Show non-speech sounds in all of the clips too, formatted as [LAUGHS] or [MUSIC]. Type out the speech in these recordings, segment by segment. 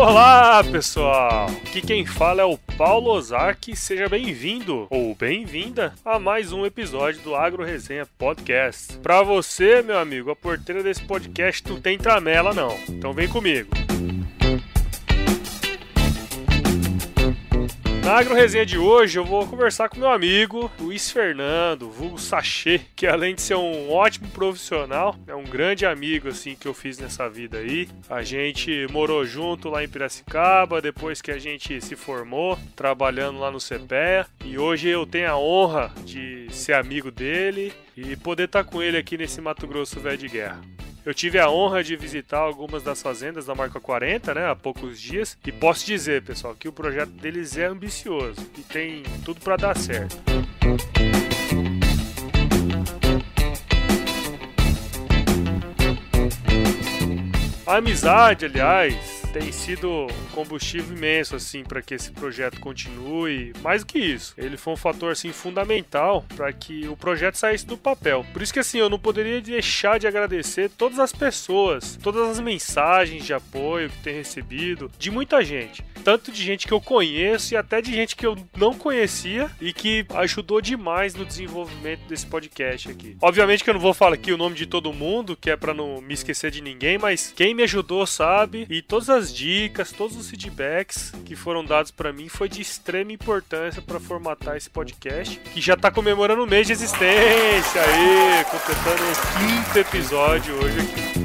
Olá, pessoal! Aqui quem fala é o Paulo Ozaki. Seja bem-vindo ou bem-vinda a mais um episódio do Agro Resenha Podcast. Para você, meu amigo, a porteira desse podcast não tem tramela não. Então vem comigo. Na Agro Resenha de hoje eu vou conversar com meu amigo Luiz Fernando, vulgo Sachê, que além de ser um ótimo profissional, é um grande amigo assim que eu fiz nessa vida aí. A gente morou junto lá em Piracicaba, depois que a gente se formou, trabalhando lá no CPEA, e hoje eu tenho a honra de ser amigo dele e poder estar com ele aqui nesse Mato Grosso velho de guerra. Eu tive a honra de visitar algumas das fazendas da marca 40, né, há poucos dias, e posso dizer, pessoal, que o projeto deles é ambicioso e tem tudo para dar certo. A amizade, aliás, tem sido um combustível imenso assim para que esse projeto continue. Mais do que isso, ele foi um fator assim fundamental para que o projeto saísse do papel. Por isso que assim, eu não poderia deixar de agradecer todas as pessoas, todas as mensagens de apoio que tem recebido de muita gente tanto de gente que eu conheço e até de gente que eu não conhecia e que ajudou demais no desenvolvimento desse podcast aqui. Obviamente que eu não vou falar aqui o nome de todo mundo, que é para não me esquecer de ninguém, mas quem me ajudou sabe e todas as dicas, todos os feedbacks que foram dados para mim foi de extrema importância para formatar esse podcast, que já tá comemorando um mês de existência aí, completando o quinto episódio hoje aqui.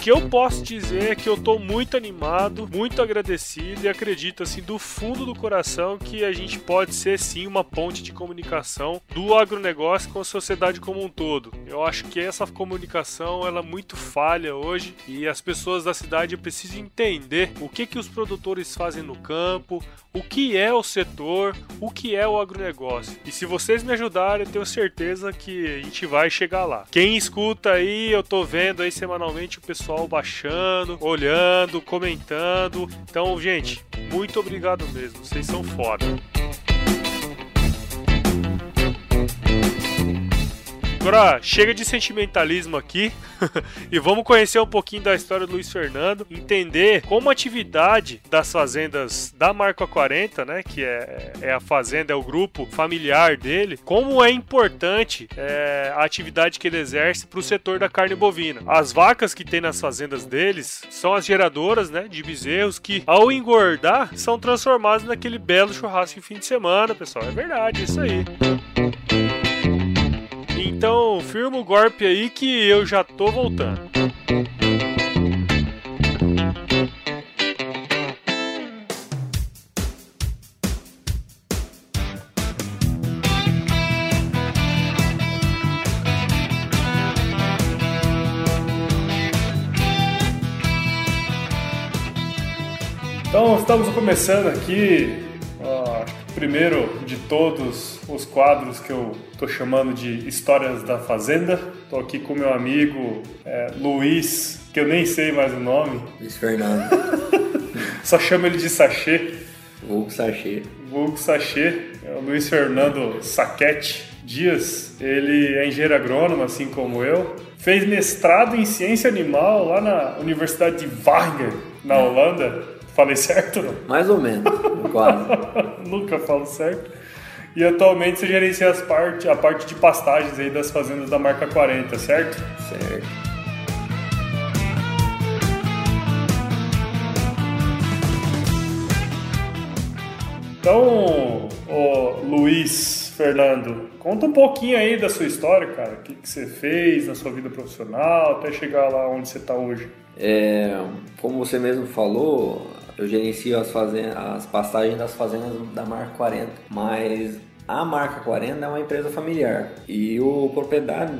Que eu posso dizer é que eu tô muito animado, muito agradecido e acredito assim do fundo do coração que a gente pode ser sim uma ponte de comunicação do agronegócio com a sociedade como um todo. Eu acho que essa comunicação ela é muito falha hoje e as pessoas da cidade precisam entender o que que os produtores fazem no campo, o que é o setor, o que é o agronegócio. E se vocês me ajudarem, eu tenho certeza que a gente vai chegar lá. Quem escuta aí, eu tô vendo aí semanalmente o pessoal pessoal baixando, olhando, comentando. Então, gente, muito obrigado mesmo. Vocês são foda. Agora chega de sentimentalismo aqui [LAUGHS] e vamos conhecer um pouquinho da história do Luiz Fernando, entender como a atividade das fazendas da Marca 40, né, que é, é a fazenda, é o grupo familiar dele, como é importante é, a atividade que ele exerce para o setor da carne bovina. As vacas que tem nas fazendas deles são as geradoras, né, de bezerros que ao engordar são transformadas naquele belo churrasco de fim de semana, pessoal. É verdade, isso aí. Então, firma o golpe aí que eu já tô voltando. Então, estamos começando aqui primeiro de todos os quadros que eu estou chamando de Histórias da Fazenda. Estou aqui com meu amigo é, Luiz, que eu nem sei mais o nome. Luiz Fernando. [LAUGHS] Só chamo ele de Sachê. Vulgo Sachê. Vulgo Sachê. É o Luiz Fernando Saquete Dias. Ele é engenheiro agrônomo, assim como eu. Fez mestrado em ciência animal lá na Universidade de Wageningen, na Holanda Falei certo não? Mais ou menos, quase. [LAUGHS] Nunca falo certo. E atualmente você gerencia as parte, a parte de pastagens aí das fazendas da marca 40, certo? Certo. Então, Luiz Fernando, conta um pouquinho aí da sua história, cara. O que, que você fez na sua vida profissional até chegar lá onde você está hoje. É, como você mesmo falou, eu gerencio as, fazendas, as das fazendas da marca 40, mas a marca 40 é uma empresa familiar. E o proprietário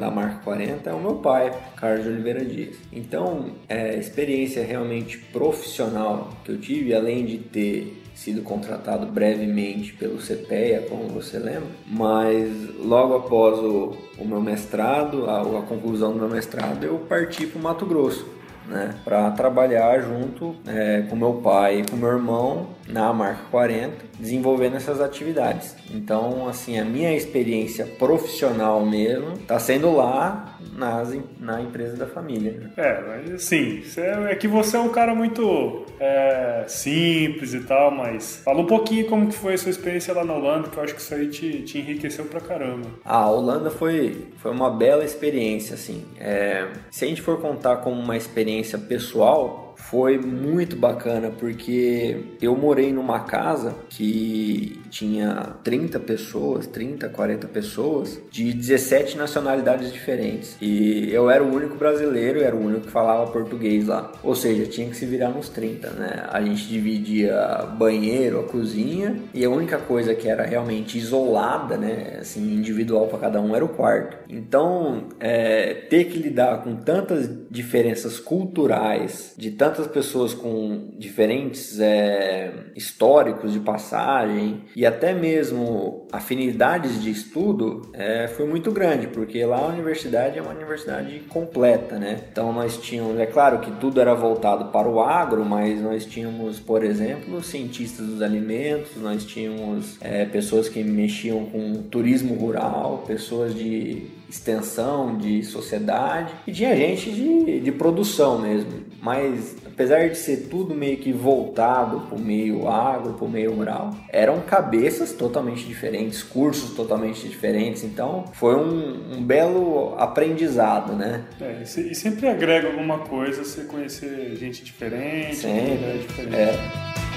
da marca 40 é o meu pai, Carlos Oliveira Dias. Então, é, experiência realmente profissional que eu tive, além de ter sido contratado brevemente pelo CPEA, como você lembra, mas logo após o, o meu mestrado, a, a conclusão do meu mestrado, eu parti para o Mato Grosso né, para trabalhar junto é, com meu pai e com meu irmão na marca 40, desenvolvendo essas atividades. Então, assim, a minha experiência profissional mesmo está sendo lá nas, na empresa da família. Né? É, mas assim, é, é que você é um cara muito é, simples e tal, mas fala um pouquinho como que foi a sua experiência lá na Holanda, que eu acho que isso aí te, te enriqueceu pra caramba. A Holanda foi, foi uma bela experiência, assim. É, se a gente for contar como uma experiência pessoal, foi muito bacana porque eu morei numa casa que tinha 30 pessoas, 30, 40 pessoas de 17 nacionalidades diferentes. E eu era o único brasileiro, era o único que falava português lá. Ou seja, tinha que se virar nos 30, né? A gente dividia banheiro, a cozinha e a única coisa que era realmente isolada, né, assim, individual para cada um era o quarto. Então, é, ter que lidar com tantas diferenças culturais de tantas tantas pessoas com diferentes é, históricos de passagem e até mesmo afinidades de estudo é, foi muito grande, porque lá a universidade é uma universidade completa, né? Então nós tínhamos, é claro que tudo era voltado para o agro, mas nós tínhamos, por exemplo, cientistas dos alimentos, nós tínhamos é, pessoas que mexiam com turismo rural, pessoas de extensão, de sociedade e tinha gente de, de produção mesmo. Mas apesar de ser tudo meio que voltado para o meio agro, para o meio rural, eram cabeças totalmente diferentes, cursos totalmente diferentes. Então foi um, um belo aprendizado, né? É, e sempre agrega alguma coisa você conhecer gente diferente, sempre, diferente. É.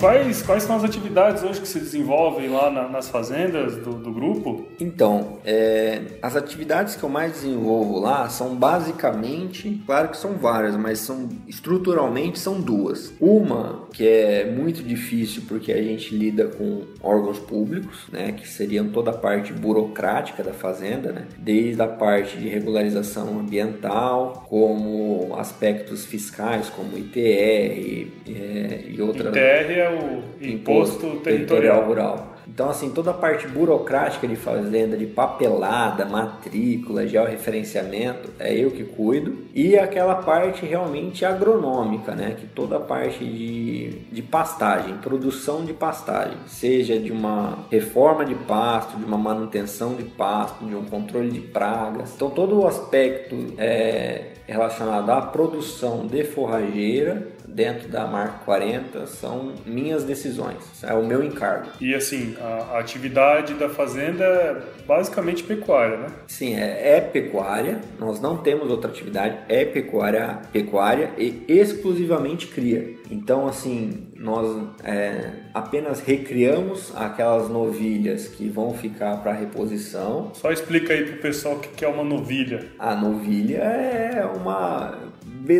quais, quais são as atividades hoje que se desenvolvem lá na, nas fazendas do, do grupo? Então, é, as atividades que eu mais desenvolvo lá são basicamente, claro que são várias, mas são estruturalmente são duas. Uma que é muito difícil porque a gente lida com órgãos públicos, né, que seriam toda a parte burocrática da fazenda, né, desde a parte de regularização ambiental, como aspectos fiscais, como ITR é, e outras. ITR é o Imposto, Imposto Territorial Rural. Então, assim, toda a parte burocrática de fazenda, de papelada, matrícula, georreferenciamento, é eu que cuido. E aquela parte realmente agronômica, né? Que toda a parte de, de pastagem, produção de pastagem, seja de uma reforma de pasto, de uma manutenção de pasto, de um controle de pragas. Então, todo o aspecto é, relacionado à produção de forrageira dentro da marca 40 são minhas decisões, é o meu encargo. E assim, a atividade da fazenda é basicamente pecuária, né? Sim, é, é pecuária, nós não temos outra atividade, é pecuária, pecuária e exclusivamente cria. Então, assim, nós é, apenas recriamos aquelas novilhas que vão ficar para reposição. Só explica aí pro pessoal o que é uma novilha. A novilha é uma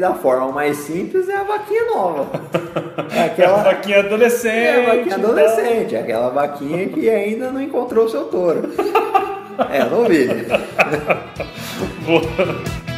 da forma mais simples é a vaquinha nova. [LAUGHS] É aquela a vaquinha adolescente. É a vaquinha então. adolescente, é aquela vaquinha que ainda não encontrou o seu touro. É, novilha. [LAUGHS] Boa.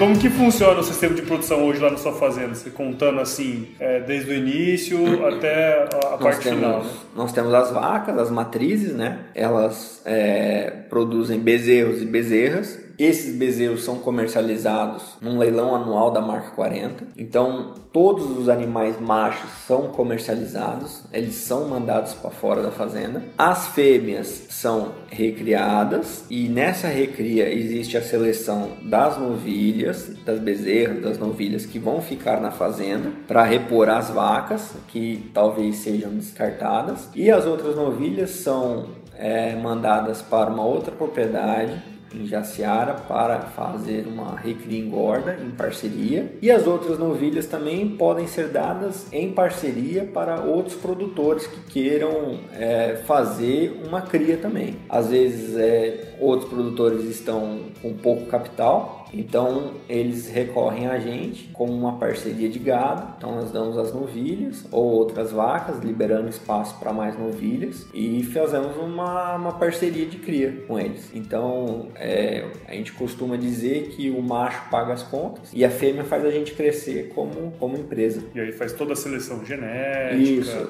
Como que funciona o sistema de produção hoje lá na sua fazenda? Você contando assim, é, desde o início até a, a parte temos, final. Né? Nós temos as vacas, as matrizes, né? Elas é, produzem bezerros e bezerras esses bezerros são comercializados num leilão anual da marca 40. Então, todos os animais machos são comercializados, eles são mandados para fora da fazenda. As fêmeas são recriadas e nessa recria existe a seleção das novilhas, das bezerras, das novilhas que vão ficar na fazenda para repor as vacas que talvez sejam descartadas e as outras novilhas são é, mandadas para uma outra propriedade em Jaciara para fazer uma recria engorda em parceria e as outras novilhas também podem ser dadas em parceria para outros produtores que queiram é, fazer uma cria também. Às vezes é, outros produtores estão com pouco capital Então eles recorrem a gente como uma parceria de gado. Então nós damos as novilhas ou outras vacas, liberando espaço para mais novilhas e fazemos uma, uma parceria de cria com eles. Então é, a gente costuma dizer que o macho paga as contas e a fêmea faz a gente crescer como, como empresa. E aí faz toda a seleção genética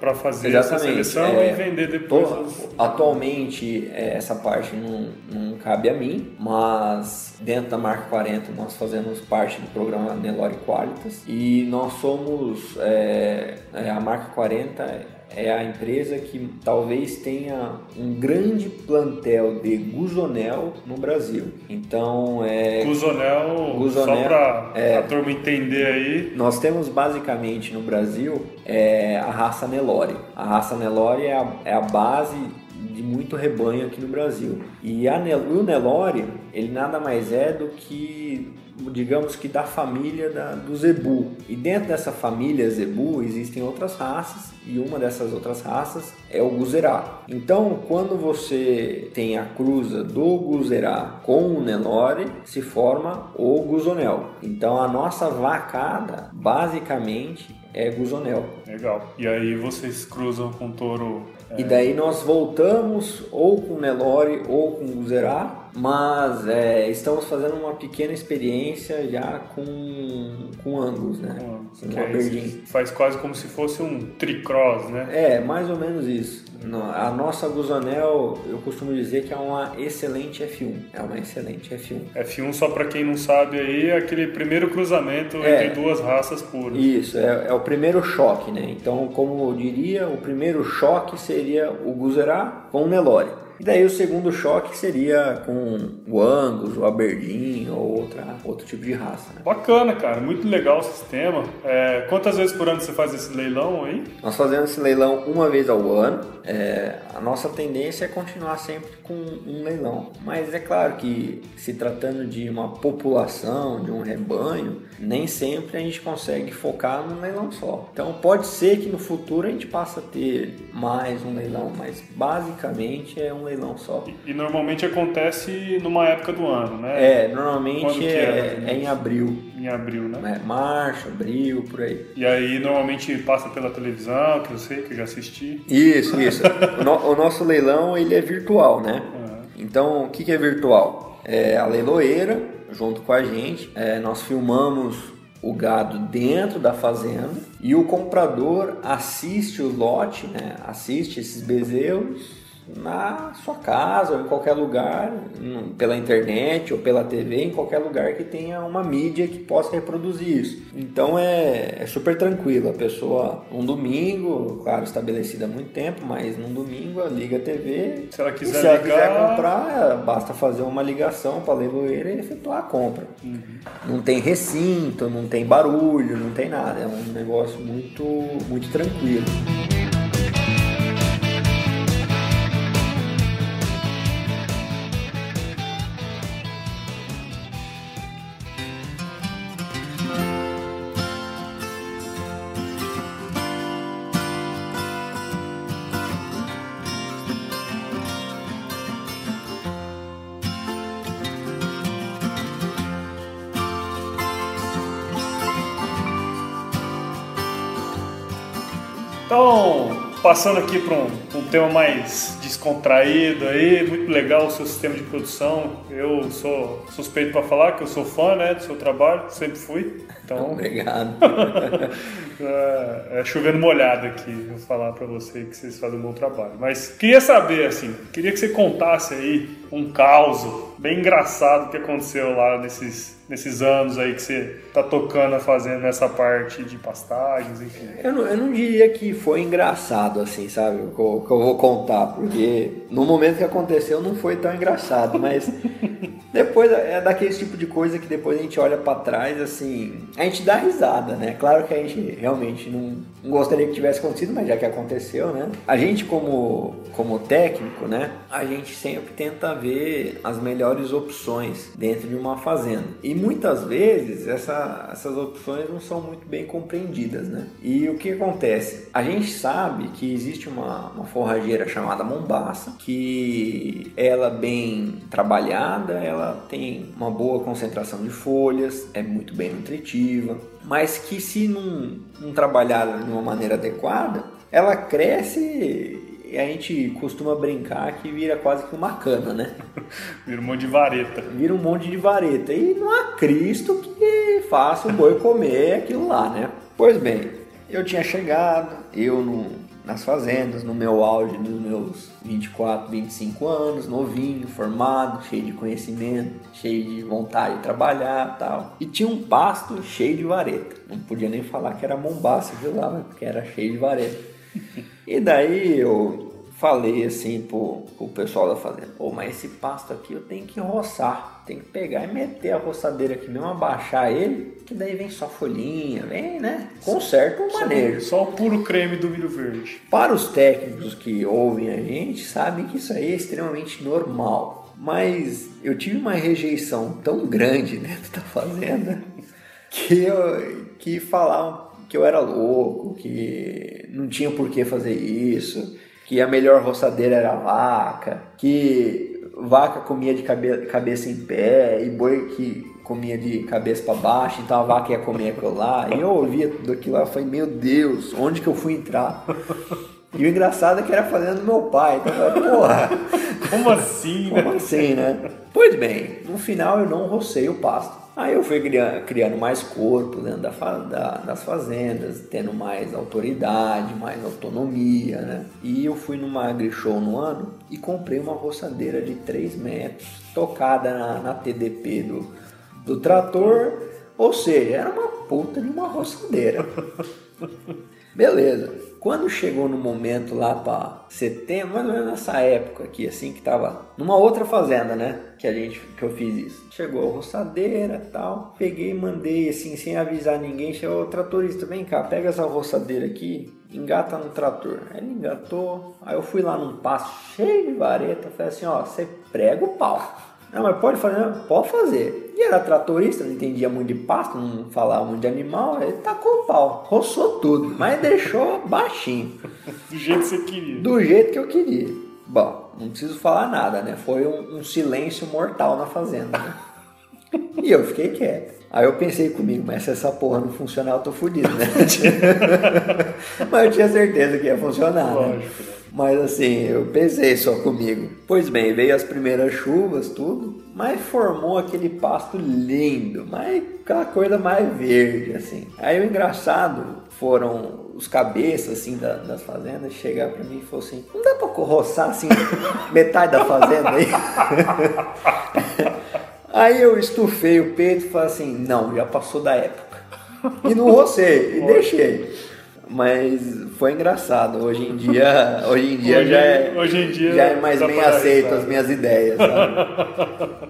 para fazer Exatamente. essa seleção é, e vender depois. As... Atualmente é, essa parte não, não cabe a mim, mas dentro da marca 40 nós fazemos parte do programa Nelore Qualitas e nós somos é, é a marca 40 é a empresa que talvez tenha um grande plantel de Guzonel no Brasil. Então é. Guzonel, Guzonel só para é, a turma entender aí. Nós temos basicamente no Brasil é, a raça Nelore. A raça Nelore é a, é a base de muito rebanho aqui no Brasil. E a, o Nelore, ele nada mais é do que digamos que da família da, do zebu. E dentro dessa família zebu existem outras raças e uma dessas outras raças é o guzerá. Então, quando você tem a cruza do guzerá com o Nelore, se forma o guzonel. Então, a nossa vacada basicamente é guzonel. Legal. E aí vocês cruzam com touro. É... E daí nós voltamos ou com Nelore ou com Guzerá mas é, estamos fazendo uma pequena experiência já com, com Angus, né? Com, com Aberdeen. Faz quase como se fosse um tricross, né? É, mais ou menos isso. A nossa Guzanel, eu costumo dizer que é uma excelente F1. É uma excelente F1. F1, só para quem não sabe aí, é aquele primeiro cruzamento é, entre duas raças puras. Isso, é, é, o primeiro choque, né? Então, como eu diria, o primeiro choque seria o Guzerá com o Nelore. E daí o segundo choque seria com o Angus, o Aberdeen ou outra, outro tipo de raça. Né? Bacana, cara. Muito legal o sistema. É, quantas vezes por ano você faz esse leilão aí? Nós fazemos esse leilão uma vez ao ano. É, a nossa tendência é continuar sempre com um leilão. Mas é claro que se tratando de uma população, de um rebanho, nem sempre a gente consegue focar num leilão só. Então pode ser que no futuro a gente passe a ter mais um leilão, mas basicamente é um leilão leilão só. E, e, normalmente acontece numa época do ano, né? É, normalmente é, é, é, em abril. Em abril, né? É, março, abril, por aí. E aí normalmente passa pela televisão, que eu sei, que eu já assisti. Isso, isso. o, no, o, nosso leilão ele é virtual, né? Uhum. Então, o que, que é virtual? É a leiloeira, junto com a gente, é, nós filmamos o gado dentro da fazenda e o comprador assiste o lote, né? assiste esses bezerros na sua casa ou em qualquer lugar, pela internet ou pela TV, em qualquer lugar que tenha uma mídia que possa reproduzir isso. Então é, é super tranquilo. A pessoa, um domingo, claro, estabelecido há muito tempo, mas num domingo ela liga a TV. Se ela quiser, se ela quiser comprar, basta fazer uma ligação para a leiloeira e efetuar a compra. Uhum. Não tem recinto, não tem barulho, não tem nada. É um negócio muito, muito tranquilo. Passando aqui para um, um, tema mais descontraído aí, muito legal o seu sistema de produção. Eu sou suspeito para falar que eu sou fã né, do seu trabalho, sempre fui. Então, [LAUGHS] Obrigado. [LAUGHS] é, é chovendo molhado aqui, vou falar para você que vocês fazem um bom trabalho. Mas queria saber, assim, queria que você contasse aí um caos bem engraçado que aconteceu lá nesses nesses anos aí que você tá tocando, fazendo nessa parte de pastagens, enfim? Eu não, eu não diria que foi engraçado, assim, sabe? Que eu, que eu vou contar, porque no momento que aconteceu não foi tão engraçado, mas [LAUGHS] depois é daquele tipo de coisa que depois a gente olha para trás, assim, a gente dá risada, né? Claro que a gente realmente não, não gostaria que tivesse acontecido, mas já que aconteceu, né? A gente como, como técnico, né? A gente sempre tenta ver as melhores opções dentro de uma fazenda. E muitas vezes essa, essas opções não são muito bem compreendidas, né? E o que acontece? A gente sabe que existe uma, uma forrageira chamada Mombaça, que ela bem trabalhada, ela tem uma boa concentração de folhas, é muito bem nutritiva, mas que se não, não trabalhar de uma maneira adequada, ela cresce e a gente costuma brincar que vira quase que uma cana, né? [LAUGHS] vira um monte de vareta. Vira um monte de vareta. E não há Cristo que faça o boi comer aquilo lá, né? Pois bem, eu tinha chegado, eu no, nas fazendas, no meu auge dos meus 24, 25 anos, novinho, formado, cheio de conhecimento, cheio de vontade de trabalhar tal. E tinha um pasto cheio de vareta. Não podia nem falar que era mombaça, viu lá, porque era cheio de vareta. [LAUGHS] E daí eu falei assim pro, pro pessoal da fazenda, pô, mas esse pasto aqui eu tenho que roçar, tem que pegar e meter a roçadeira aqui mesmo, abaixar ele, que daí vem só folhinha, vem, né? Conserta o manejo. Só, o puro creme do milho verde. Para os técnicos que ouvem a gente, sabem que isso aí é extremamente normal. Mas eu tive uma rejeição tão grande dentro [LAUGHS] da fazenda que, eu, que falavam que eu era louco, que não tinha por que fazer isso, que a melhor roçadeira era a vaca, que vaca comia de cabe cabeça em pé e boi que comia de cabeça para baixo, então a vaca ia comer aquilo lá. E eu ouvia tudo aquilo lá e falei, meu Deus, onde que eu fui entrar? [LAUGHS] E o engraçado é que era fazendo meu pai. Então eu falei, porra. Como assim, né? Como assim, né? Pois bem, no final eu não rocei o pasto. Aí eu fui criando, mais corpo dentro da, da, das fazendas, tendo mais autoridade, mais autonomia, né? E eu fui numa agri-show no ano e comprei uma roçadeira de 3 metros, tocada na, na TDP do, do trator, ou seja, era uma puta de uma roçadeira. [LAUGHS] Beleza. Quando chegou no momento lá para setembro, mais ou menos nessa época aqui, assim, que tava numa outra fazenda, né? Que a gente, que eu fiz isso. Chegou a roçadeira tal. Peguei e mandei assim, sem avisar ninguém. Chegou o tratorista, vem cá, pega essa roçadeira aqui, engata no trator. Aí ele engatou. Aí eu fui lá num passo cheio de vareta. Falei assim: ó, você prega o pau. Não, mas pode fazer? Não, pode fazer. E era tratorista, não entendia muito de pasto, não falava muito de animal, ele tacou o pau, roçou tudo, mas deixou baixinho. Do jeito que você queria. Do jeito que eu queria. Bom, não preciso falar nada, né? Foi um, um silêncio mortal na fazenda, né? E eu fiquei quieto. Aí eu pensei comigo, mas se essa porra não funcionar, eu tô fudido, né? [LAUGHS] mas eu tinha certeza que ia funcionar, né? Lógico. né? Mas assim, eu pensei só comigo. Pois bem, veio as primeiras chuvas, tudo, mas formou aquele pasto lindo, mas aquela coisa mais verde, assim. Aí o engraçado foram os cabeças, assim, da, das fazendas chegar para mim e falou assim, não dá pra roçar, assim, [LAUGHS] metade da fazenda aí? [LAUGHS] aí eu estufei o peito e falei assim, não, já passou da época. E não rocei, e deixei. Mas foi engraçado. Hoje em dia, [LAUGHS] hoje em dia, hoje, já, é, hoje em dia já é mais bem aceito as minhas ideias. Sabe?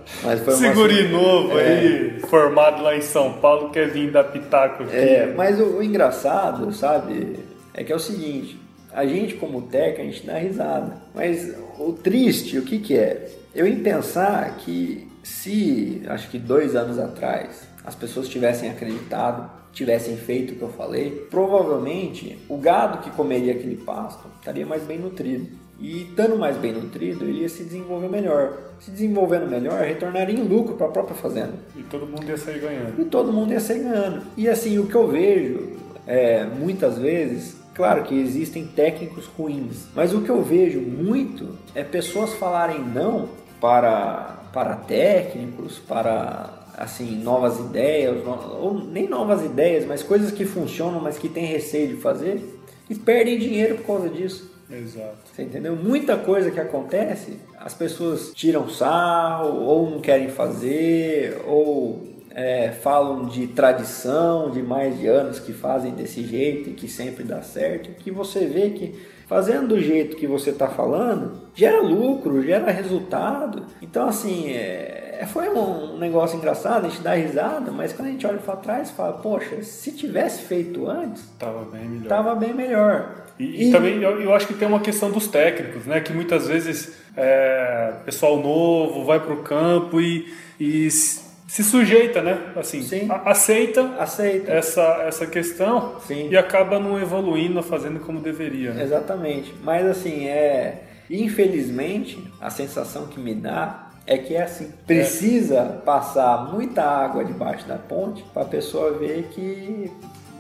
[LAUGHS] Mas foi Seguri uma... novo é. aí, formado lá em São Paulo, quer vir dar pitaco aqui. É, mas o, o, engraçado, sabe, é que é o seguinte, a gente como técnico, a gente dá risada. Mas o triste, o que que é? Eu em pensar que se, acho que dois anos atrás, as pessoas tivessem acreditado tivessem feito o que eu falei, provavelmente o gado que comeria aquele pasto estaria mais bem nutrido. E estando mais bem nutrido, ele ia se desenvolver melhor. Se desenvolvendo melhor, retornaria em lucro para a própria fazenda. E todo mundo ia sair ganhando. E todo mundo ia sair ganhando. E assim, o que eu vejo é, muitas vezes Claro que existem técnicos ruins, mas o que eu vejo muito é pessoas falarem não para, para técnicos, para assim novas ideias, ou nem novas ideias, mas coisas que funcionam, mas que tem receio de fazer e perdem dinheiro por causa disso. Exato. Você entendeu? Muita coisa que acontece, as pessoas tiram sarro, ou não querem fazer, ou é, falam de tradição, de mais de anos que fazem desse jeito e que sempre dá certo, que você vê que fazendo do jeito que você está falando, gera lucro, gera resultado. Então, assim, é, é, foi um negócio engraçado, a gente dá risada, mas quando a gente olha para trás, fala, poxa, se tivesse feito antes, tava bem melhor. Tava bem melhor. E, e, e também eu, eu, acho que tem uma questão dos técnicos, né? Que muitas vezes é, pessoal novo vai para o campo e, e se sujeita, né? Assim, Sim. aceita, aceita essa, essa questão Sim. e acaba não evoluindo, fazendo como deveria. Né? Exatamente. Mas assim, é infelizmente a sensação que me dá É que é assim, precisa passar muita água debaixo da ponte para a pessoa ver que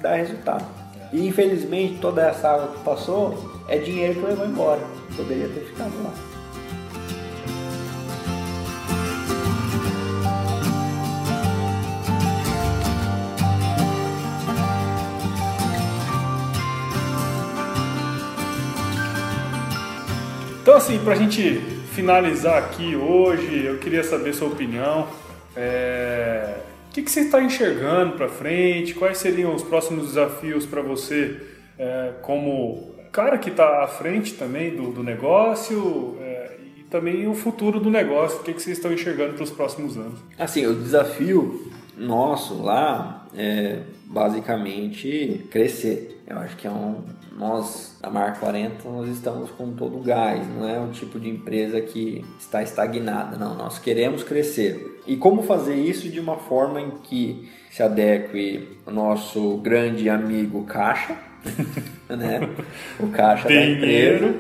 dá resultado. E infelizmente toda essa água que passou é dinheiro que levou embora. Poderia ter ficado lá. Então, assim, para a gente finalizar aqui hoje, eu queria saber sua opinião. É... O que, que você está enxergando para frente? Quais seriam os próximos desafios para você, é, como cara que está à frente também do, do negócio é, e também o futuro do negócio? O que, que vocês estão enxergando para os próximos anos? Assim, o desafio nosso lá é basicamente crescer. Eu acho que é um, nós, a Marca 40, nós estamos com todo o gás, não é um tipo de empresa que está estagnada, não, nós queremos crescer. E como fazer isso de uma forma em que se adeque o nosso grande amigo Caixa, [LAUGHS] né? O Caixa da empresa,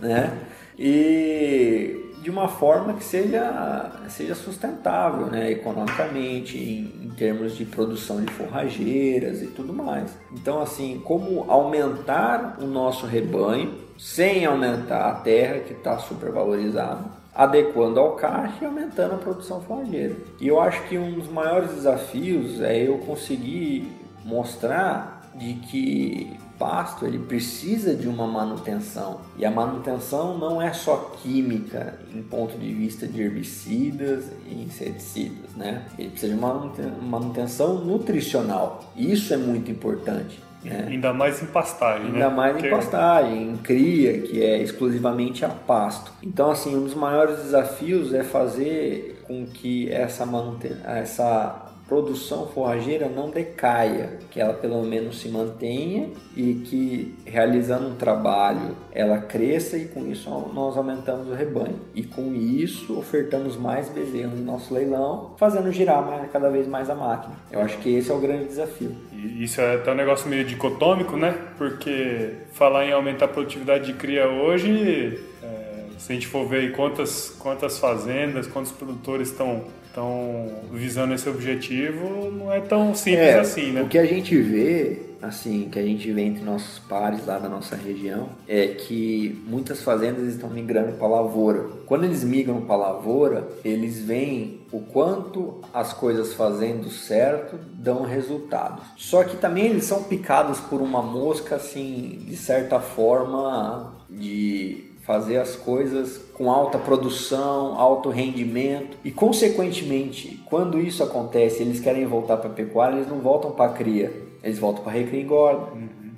né? E de uma forma que seja, seja sustentável né, economicamente, em, em, termos de produção de forrageiras e tudo mais. Então, assim, como aumentar o nosso rebanho sem aumentar a terra que está supervalorizada, adequando ao caixa e aumentando a produção forrageira. E eu acho que um dos maiores desafios é eu conseguir mostrar de que pasto ele precisa de uma manutenção e a manutenção não é só química em ponto de vista de herbicidas e inseticidas, né? Ele precisa de uma manutenção nutricional. Isso é muito importante. Né? Ainda mais em pastagem, Ainda né? mais em pastagem, em cria, que é exclusivamente a pasto. Então, assim, um dos maiores desafios é fazer com que essa, manuten... essa produção forrageira não decaia, que ela pelo menos se mantenha e que realizando um trabalho ela cresça e com isso nós aumentamos o rebanho. E com isso ofertamos mais bezerros no nosso leilão, fazendo girar mais, cada vez mais a máquina. Eu acho que esse é o grande desafio. E isso é até um negócio meio dicotômico, né? Porque falar em aumentar a produtividade de cria hoje, é, se a gente for ver quantas, quantas fazendas, quantos produtores estão estão visando esse objetivo, não é tão simples É, assim, né? O que a gente vê, assim, que a gente vê entre nossos pares lá da nossa região, é que muitas fazendas estão migrando para lavoura. Quando eles migram para lavoura, eles veem o quanto as coisas fazendo certo dão resultado. Só que também eles são picados por uma mosca, assim, de certa forma, de fazer as coisas com alta produção, alto rendimento. E, consequentemente, quando isso acontece, eles querem voltar para a pecuária, eles não voltam para a cria, eles voltam para a recria e engorda.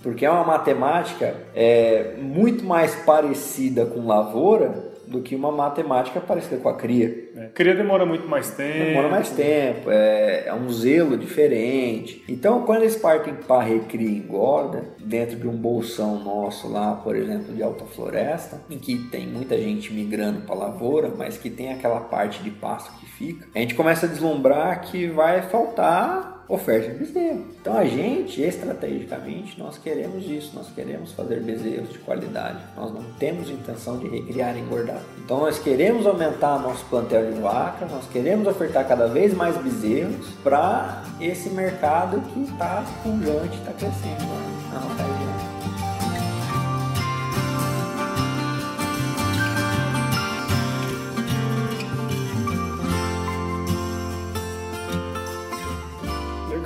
Porque é uma matemática é, muito mais parecida com lavoura do que uma matemática parecida com a cria. É, cria demora muito mais tempo. Demora mais tempo, é, é um zelo diferente. Então, quando eles partem para recria e engorda, dentro de um bolsão nosso lá, por exemplo, de alta floresta, em que tem muita gente migrando para lavoura, mas que tem aquela parte de pasto que fica, a gente começa a deslumbrar que vai faltar oferta de bezerro. Então a gente, estrategicamente, nós queremos isso, nós queremos fazer bezerros de qualidade. Nós não temos intenção de recriar engordar. Então nós queremos aumentar nosso plantel de vacas, nós queremos ofertar cada vez mais bezerros para esse mercado que está pujante, está crescendo né.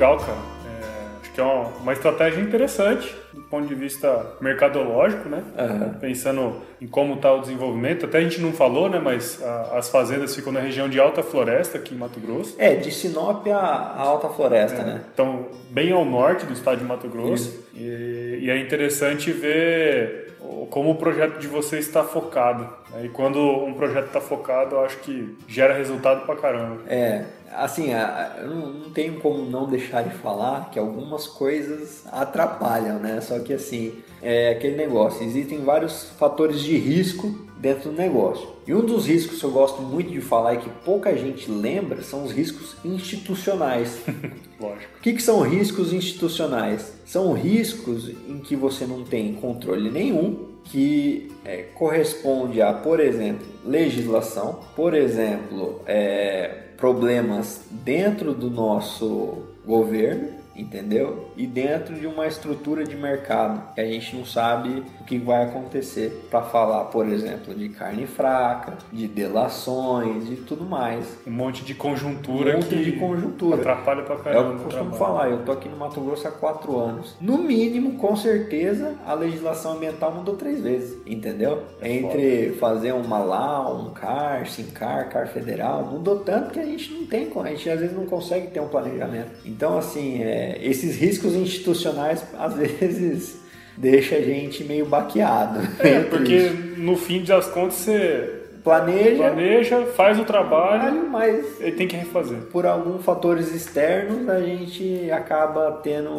Legal, cara. É, acho que é uma, uma estratégia interessante do ponto de vista mercadológico, né? Aham. Pensando em como está o desenvolvimento. Até a gente não falou, né? Mas a- as fazendas ficam na região de alta floresta aqui em Mato Grosso. É, de Sinop a, a Alta Floresta, né? Então, bem ao norte do estado de Mato Grosso. E, e é interessante ver como o projeto de vocês está focado. né? E quando um projeto está focado, eu acho que gera resultado pra caramba. É, assim, eu não tenho como não deixar de falar que algumas coisas atrapalham, né? Só que assim, é aquele negócio, existem vários fatores de risco dentro do negócio. E um dos riscos que eu gosto muito de falar e que pouca gente lembra são os riscos institucionais. [LAUGHS] Lógico. O que, que são riscos institucionais? São riscos em que você não tem controle nenhum que é, corresponde a, por exemplo, legislação, por exemplo, é, problemas dentro do nosso governo entendeu? E dentro de uma estrutura de mercado que a gente não sabe o que vai acontecer para falar, por exemplo, de carne fraca, de delações e tudo mais. Um monte de conjuntura um monte que de conjuntura. atrapalha pra É caramba. o que eu costumo trabalho. falar, eu tô aqui no Mato Grosso há quatro anos. No mínimo, com certeza, a legislação ambiental mudou três vezes, entendeu? É Entre fazer uma LAU, um CAR, SINCAR, CAR federal, mudou tanto que a gente não tem, a gente às vezes não consegue ter um planejamento. Então, assim, é, esses riscos institucionais às [LAUGHS] vezes deixa a gente meio baqueado. É, [LAUGHS] Entre porque isso. no fim das contas você planeja, planeja, faz o trabalho mas e tem que refazer. por alguns fatores externos a gente acaba tendo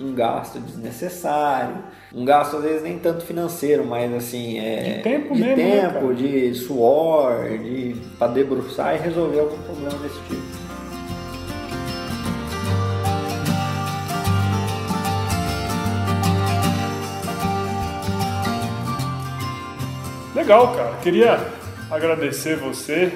um gasto desnecessário, um gasto às vezes nem tanto financeiro, mas assim é De tempo de mesmo, né, tempo, cara? de suor, de para debruçar e resolver algum problema desse tipo. Legal, cara. Queria agradecer você.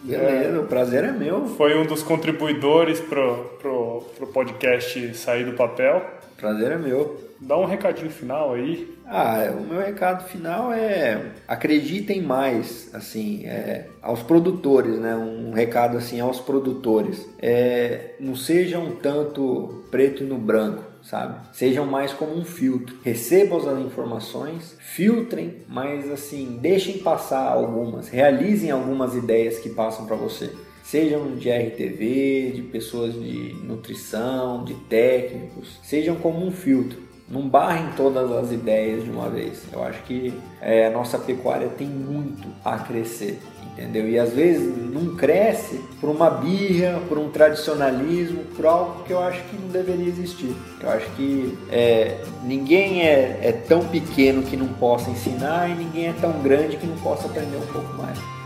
Beleza, o prazer é meu. Foi um dos contribuidores pro, pro, pro podcast sair do papel. Prazer é meu. Dá um recadinho final aí. Ah, o meu recado final é acreditem mais, assim, é, aos produtores, né? Um recado assim aos produtores. É, não sejam tanto preto no branco, sabe? Sejam mais como um filtro. Recebam as informações, filtrem, mas assim, deixem passar algumas, realizem algumas ideias que passam para você. Sejam de RTV, de pessoas de nutrição, de técnicos, sejam como um filtro não barrem todas as ideias de uma vez. Eu acho que é, a nossa pecuária tem muito a crescer, entendeu? E às vezes não cresce por uma birra, por um tradicionalismo, por algo que eu acho que não deveria existir. Eu acho que é, ninguém é, é tão pequeno que não possa ensinar e ninguém é tão grande que não possa aprender um pouco mais.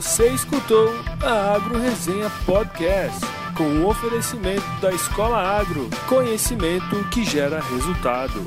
Você escutou a Agro Resenha Podcast com o oferecimento da Escola Agro, conhecimento que gera resultado.